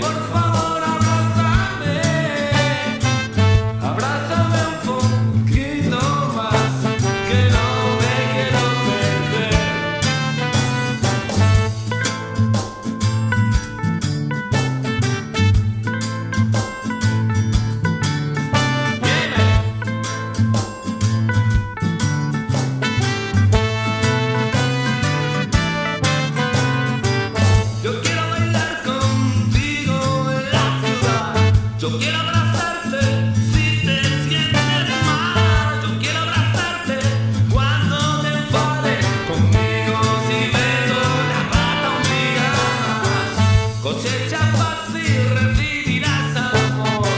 por favor. Yo quiero abrazarte si te sientes mal. Yo quiero abrazarte cuando te enfades conmigo. Si me toca la pata humillada, cochecha fácil, recibirás amor.